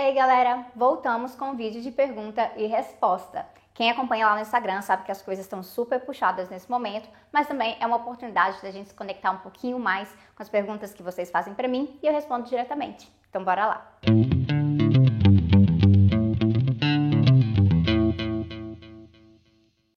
Ei galera, voltamos com o vídeo de pergunta e resposta. Quem acompanha lá no Instagram sabe que as coisas estão super puxadas nesse momento, mas também é uma oportunidade da gente se conectar um pouquinho mais com as perguntas que vocês fazem para mim e eu respondo diretamente. Então bora lá.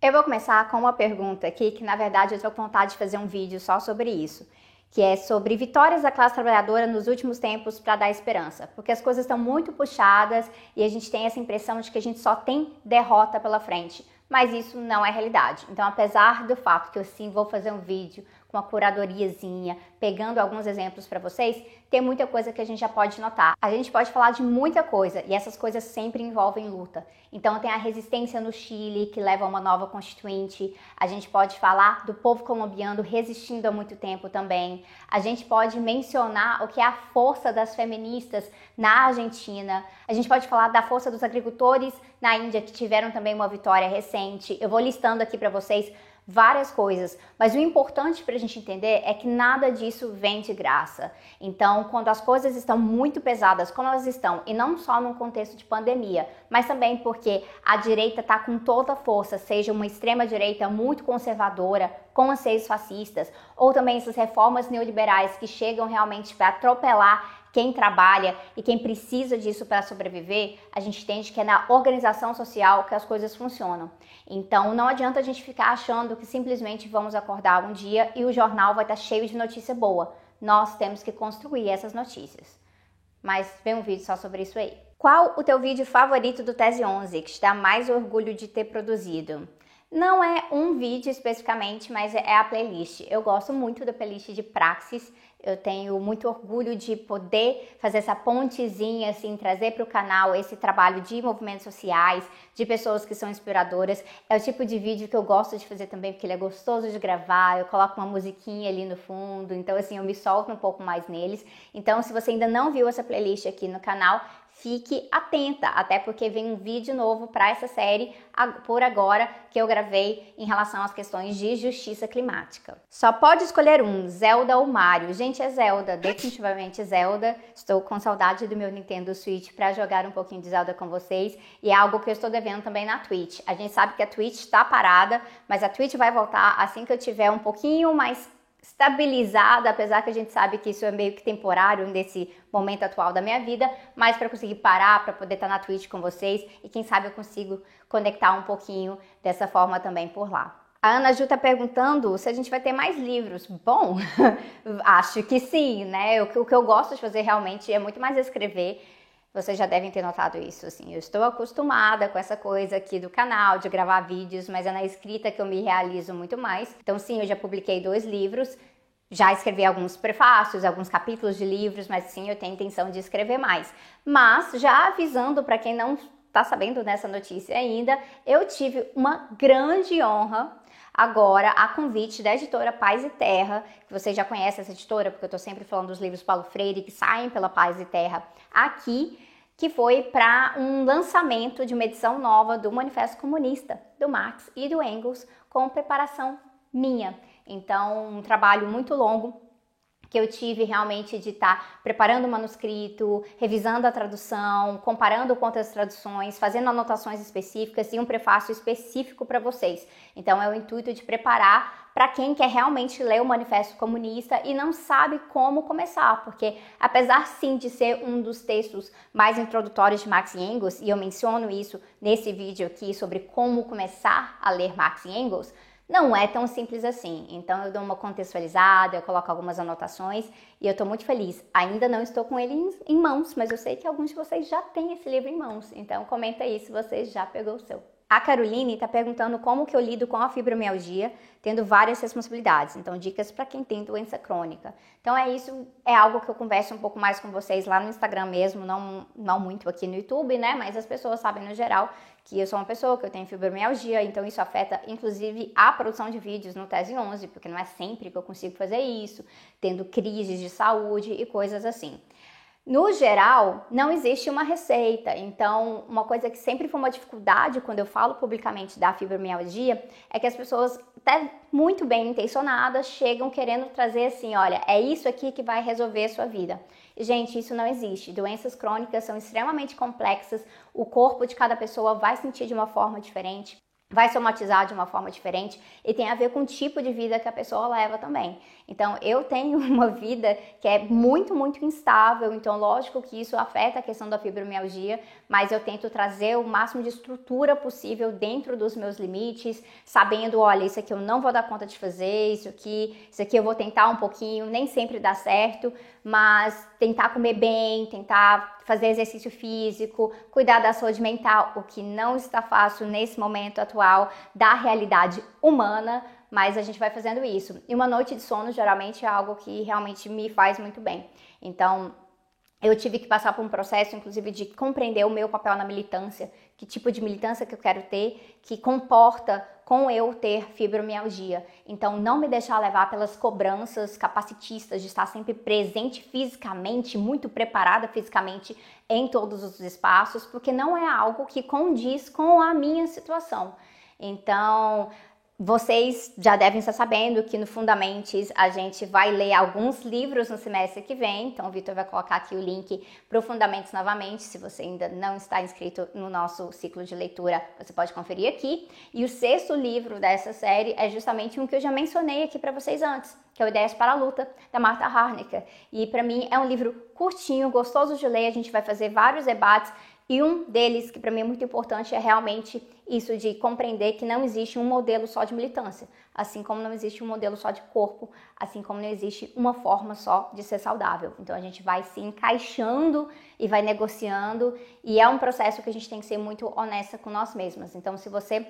Eu vou começar com uma pergunta aqui que na verdade eu estou com vontade de fazer um vídeo só sobre isso que é sobre vitórias da classe trabalhadora nos últimos tempos para dar esperança, porque as coisas estão muito puxadas e a gente tem essa impressão de que a gente só tem derrota pela frente, mas isso não é realidade. Então, apesar do fato que eu sim vou fazer um vídeo com uma curadoriazinha, pegando alguns exemplos para vocês, tem muita coisa que a gente já pode notar. A gente pode falar de muita coisa e essas coisas sempre envolvem luta. Então tem a resistência no Chile que leva a uma nova constituinte. A gente pode falar do povo colombiano resistindo há muito tempo também. A gente pode mencionar o que é a força das feministas na Argentina. A gente pode falar da força dos agricultores na Índia que tiveram também uma vitória recente. Eu vou listando aqui para vocês várias coisas, mas o importante para a gente entender é que nada disso vem de graça. Então, quando as coisas estão muito pesadas, como elas estão, e não só num contexto de pandemia, mas também porque a direita está com toda a força, seja uma extrema direita muito conservadora, com anseios fascistas, ou também essas reformas neoliberais que chegam realmente para atropelar quem trabalha e quem precisa disso para sobreviver, a gente entende que é na organização social que as coisas funcionam. Então não adianta a gente ficar achando que simplesmente vamos acordar um dia e o jornal vai estar cheio de notícia boa. Nós temos que construir essas notícias. Mas vem um vídeo só sobre isso aí. Qual o teu vídeo favorito do Tese 11 que te dá mais orgulho de ter produzido? Não é um vídeo especificamente, mas é a playlist. Eu gosto muito da playlist de Praxis. Eu tenho muito orgulho de poder fazer essa pontezinha, assim, trazer para o canal esse trabalho de movimentos sociais, de pessoas que são inspiradoras. É o tipo de vídeo que eu gosto de fazer também, porque ele é gostoso de gravar. Eu coloco uma musiquinha ali no fundo, então, assim, eu me solto um pouco mais neles. Então, se você ainda não viu essa playlist aqui no canal, fique atenta, até porque vem um vídeo novo para essa série por agora que eu gravei em relação às questões de justiça climática. Só pode escolher um, Zelda ou Mario. Gente, é Zelda, definitivamente Zelda. Estou com saudade do meu Nintendo Switch para jogar um pouquinho de Zelda com vocês e é algo que eu estou devendo também na Twitch. A gente sabe que a Twitch está parada, mas a Twitch vai voltar assim que eu tiver um pouquinho mais estabilizada, apesar que a gente sabe que isso é meio que temporário nesse momento atual da minha vida, mas para conseguir parar, para poder estar tá na Twitch com vocês e quem sabe eu consigo conectar um pouquinho dessa forma também por lá. A Ana Ju está perguntando se a gente vai ter mais livros. Bom, acho que sim, né? O que eu gosto de fazer realmente é muito mais escrever vocês já devem ter notado isso, assim. Eu estou acostumada com essa coisa aqui do canal, de gravar vídeos, mas é na escrita que eu me realizo muito mais. Então, sim, eu já publiquei dois livros, já escrevi alguns prefácios, alguns capítulos de livros, mas sim, eu tenho intenção de escrever mais. Mas, já avisando para quem não está sabendo dessa notícia ainda, eu tive uma grande honra agora a convite da editora Paz e Terra, que você já conhece essa editora, porque eu estou sempre falando dos livros Paulo Freire que saem pela Paz e Terra aqui, que foi para um lançamento de uma edição nova do Manifesto Comunista, do Marx e do Engels, com preparação minha. Então, um trabalho muito longo que eu tive realmente de estar tá preparando o manuscrito, revisando a tradução, comparando com outras traduções, fazendo anotações específicas e um prefácio específico para vocês. Então é o intuito de preparar para quem quer realmente ler o Manifesto Comunista e não sabe como começar, porque apesar sim de ser um dos textos mais introdutórios de Marx e Engels, e eu menciono isso nesse vídeo aqui sobre como começar a ler Marx e Engels, não é tão simples assim. Então eu dou uma contextualizada, eu coloco algumas anotações e eu estou muito feliz. Ainda não estou com ele em, mãos, mas eu sei que alguns de vocês já têm esse livro em mãos. Então comenta aí se você já pegou o seu. A Caroline está perguntando como que eu lido com a fibromialgia, tendo várias responsabilidades. Então, dicas para quem tem doença crônica. Então, é isso, é algo que eu converso um pouco mais com vocês lá no Instagram mesmo, não, não muito aqui no YouTube, né? Mas as pessoas sabem no geral que eu sou uma pessoa que eu tenho fibromialgia, então isso afeta inclusive a produção de vídeos no Tese 11, porque não é sempre que eu consigo fazer isso, tendo crises de saúde e coisas assim. No geral, não existe uma receita. Então, uma coisa que sempre foi uma dificuldade quando eu falo publicamente da fibromialgia é que as pessoas, até muito bem intencionadas, chegam querendo trazer assim: olha, é isso aqui que vai resolver a sua vida. Gente, isso não existe. Doenças crônicas são extremamente complexas, o corpo de cada pessoa vai sentir de uma forma diferente vai somatizar de uma forma diferente e tem a ver com o tipo de vida que a pessoa leva também. Então, eu tenho uma vida que é muito, muito instável, então, lógico que isso afeta a questão da fibromialgia, mas eu tento trazer o máximo de estrutura possível dentro dos meus limites, sabendo, olha, isso aqui eu não vou dar conta de fazer, isso aqui, isso aqui eu vou tentar um pouquinho, nem sempre dá certo, mas tentar comer bem, tentar fazer exercício físico, cuidar da saúde mental, o que não está fácil nesse momento atual da realidade humana, mas a gente vai fazendo isso. E uma noite de sono geralmente é algo que realmente me faz muito bem. Então, eu tive que passar por um processo, inclusive, de compreender o meu papel na militância, que tipo de militância que eu quero ter, que comporta com eu ter fibromialgia. Então, não me deixar levar pelas cobranças capacitistas de estar sempre presente fisicamente, muito preparada fisicamente em todos os espaços, porque não é algo que condiz com a minha situação. Então, vocês já devem estar sabendo que no Fundamentes a gente vai ler alguns livros no semestre que vem, então o Vitor vai colocar aqui o link para o Fundamentos novamente. Se você ainda não está inscrito no nosso ciclo de leitura, você pode conferir aqui. E o sexto livro dessa série é justamente um que eu já mencionei aqui para vocês antes, que é o Ideias para a Luta, da Marta Harnecker. E para mim é um livro curtinho, gostoso de ler, a gente vai fazer vários debates e um deles, que para mim é muito importante, é realmente isso de compreender que não existe um modelo só de militância, assim como não existe um modelo só de corpo, assim como não existe uma forma só de ser saudável. Então a gente vai se encaixando e vai negociando, e é um processo que a gente tem que ser muito honesta com nós mesmas. Então, se você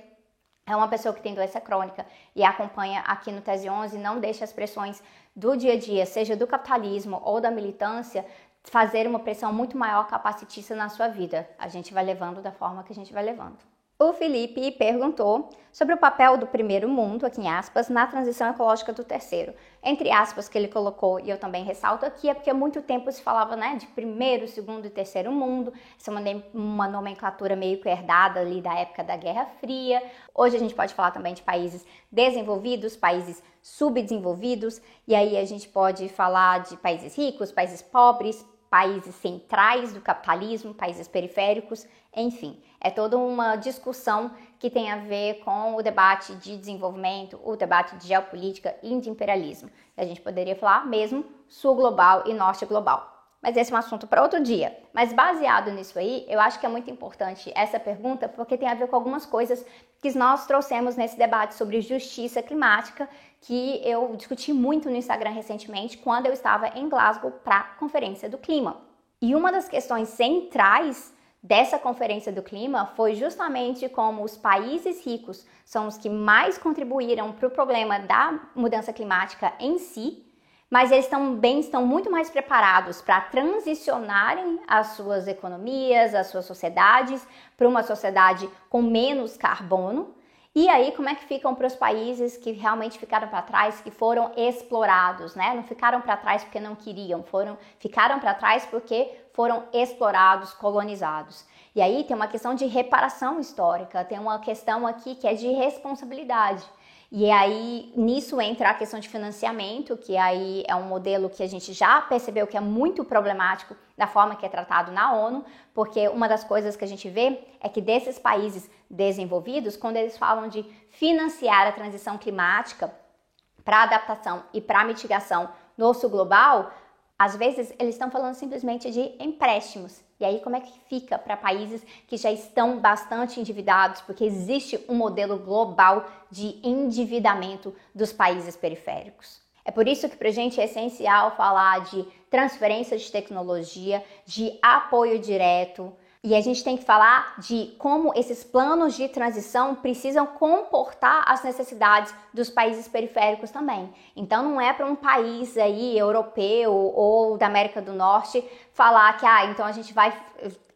é uma pessoa que tem doença crônica e acompanha aqui no Tese 11, não deixe as pressões do dia a dia, seja do capitalismo ou da militância, fazer uma pressão muito maior capacitista na sua vida. A gente vai levando da forma que a gente vai levando. O Felipe perguntou sobre o papel do primeiro mundo, aqui em aspas, na transição ecológica do terceiro. Entre aspas que ele colocou, e eu também ressalto aqui, é porque há muito tempo se falava né, de primeiro, segundo e terceiro mundo. Essa é uma, uma nomenclatura meio que herdada ali da época da Guerra Fria. Hoje a gente pode falar também de países desenvolvidos, países subdesenvolvidos, e aí a gente pode falar de países ricos, países pobres, países centrais do capitalismo, países periféricos, enfim, é toda uma discussão que tem a ver com o debate de desenvolvimento, o debate de geopolítica e de imperialismo. A gente poderia falar mesmo sul global e norte global. Mas esse é um assunto para outro dia. Mas baseado nisso aí, eu acho que é muito importante essa pergunta porque tem a ver com algumas coisas que nós trouxemos nesse debate sobre justiça climática que eu discuti muito no Instagram recentemente quando eu estava em Glasgow para a Conferência do Clima. E uma das questões centrais dessa Conferência do Clima foi justamente como os países ricos são os que mais contribuíram para o problema da mudança climática em si, mas eles também estão muito mais preparados para transicionarem as suas economias, as suas sociedades para uma sociedade com menos carbono e aí, como é que ficam para os países que realmente ficaram para trás, que foram explorados, né? Não ficaram para trás porque não queriam, foram ficaram para trás porque foram explorados, colonizados. E aí tem uma questão de reparação histórica, tem uma questão aqui que é de responsabilidade. E aí nisso entra a questão de financiamento, que aí é um modelo que a gente já percebeu que é muito problemático da forma que é tratado na ONU, porque uma das coisas que a gente vê é que desses países desenvolvidos, quando eles falam de financiar a transição climática para adaptação e para mitigação no sul global, às vezes eles estão falando simplesmente de empréstimos. E aí como é que fica para países que já estão bastante endividados, porque existe um modelo global de endividamento dos países periféricos? É por isso que para a gente é essencial falar de transferência de tecnologia, de apoio direto, e a gente tem que falar de como esses planos de transição precisam comportar as necessidades dos países periféricos também. Então não é para um país aí europeu ou da América do Norte falar que ah, então a gente vai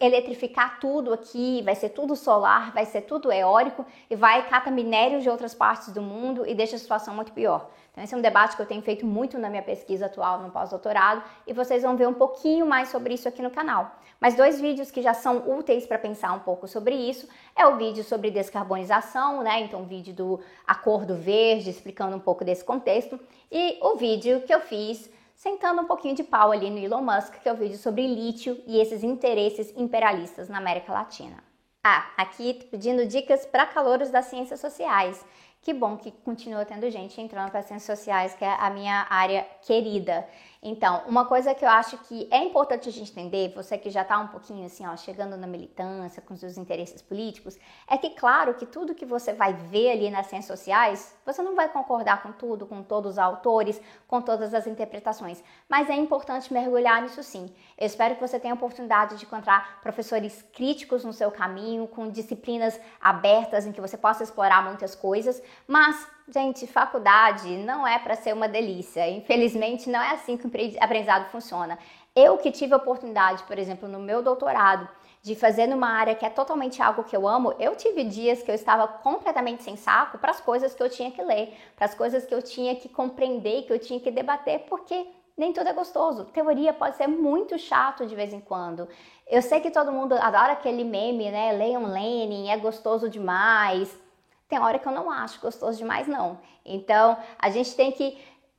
eletrificar tudo aqui, vai ser tudo solar, vai ser tudo eólico e vai cata minérios de outras partes do mundo e deixa a situação muito pior. Então, esse é um debate que eu tenho feito muito na minha pesquisa atual no pós-doutorado e vocês vão ver um pouquinho mais sobre isso aqui no canal. Mas dois vídeos que já são úteis para pensar um pouco sobre isso é o vídeo sobre descarbonização, né? Então, o vídeo do Acordo Verde, explicando um pouco desse contexto, e o vídeo que eu fiz sentando um pouquinho de pau ali no Elon Musk, que é o vídeo sobre lítio e esses interesses imperialistas na América Latina. Ah, aqui pedindo dicas para calouros das ciências sociais. Que bom que continua tendo gente entrando para as ciências sociais, que é a minha área querida. Então, uma coisa que eu acho que é importante a gente entender, você que já está um pouquinho assim, ó, chegando na militância, com seus interesses políticos, é que claro que tudo que você vai ver ali nas ciências sociais, você não vai concordar com tudo, com todos os autores, com todas as interpretações, mas é importante mergulhar nisso sim. Eu espero que você tenha a oportunidade de encontrar professores críticos no seu caminho, com disciplinas abertas em que você possa explorar muitas coisas, mas Gente, faculdade não é para ser uma delícia. Infelizmente, não é assim que o aprendizado funciona. Eu que tive a oportunidade, por exemplo, no meu doutorado, de fazer numa área que é totalmente algo que eu amo, eu tive dias que eu estava completamente sem saco para as coisas que eu tinha que ler, para as coisas que eu tinha que compreender, que eu tinha que debater, porque nem tudo é gostoso. Teoria pode ser muito chato de vez em quando. Eu sei que todo mundo adora aquele meme, né? Leiam Lenin, é gostoso demais tem hora que eu não acho gostoso demais, não. Então, a gente tem que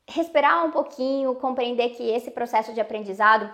respirar um pouquinho, compreender que esse processo de aprendizado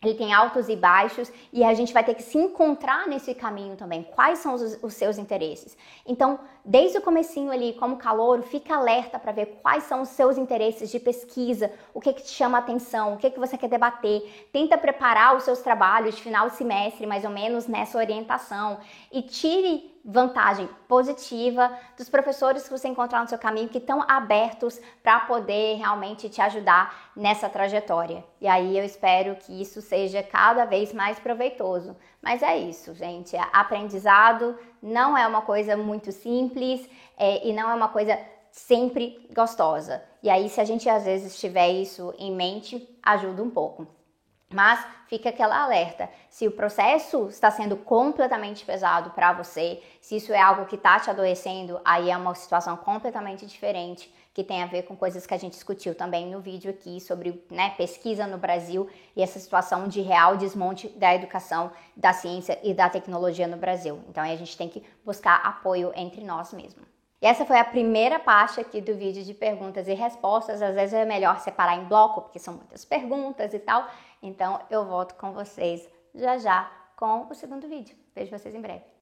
ele tem altos e baixos e a gente vai ter que se encontrar nesse caminho também. Quais são os, os seus interesses? Então, desde o comecinho ali, como calor, fica alerta para ver quais são os seus interesses de pesquisa, o que, que te chama a atenção, o que, que você quer debater. Tenta preparar os seus trabalhos de final de semestre, mais ou menos nessa orientação, e tire vantagem positiva dos professores que você encontrar no seu caminho que estão abertos para poder realmente te ajudar nessa trajetória. E aí eu espero que isso seja cada vez mais proveitoso. Mas é isso, gente. Aprendizado não é uma coisa muito simples é, e não é uma coisa sempre gostosa. E aí, se a gente às vezes tiver isso em mente, ajuda um pouco. Mas fica aquela alerta: se o processo está sendo completamente pesado para você, se isso é algo que está te adoecendo, aí é uma situação completamente diferente que tem a ver com coisas que a gente discutiu também no vídeo aqui sobre né, pesquisa no Brasil e essa situação de real desmonte da educação, da ciência e da tecnologia no Brasil. Então a gente tem que buscar apoio entre nós mesmos. E essa foi a primeira parte aqui do vídeo de perguntas e respostas. Às vezes é melhor separar em bloco, porque são muitas perguntas e tal. Então eu volto com vocês já já com o segundo vídeo. Vejo vocês em breve.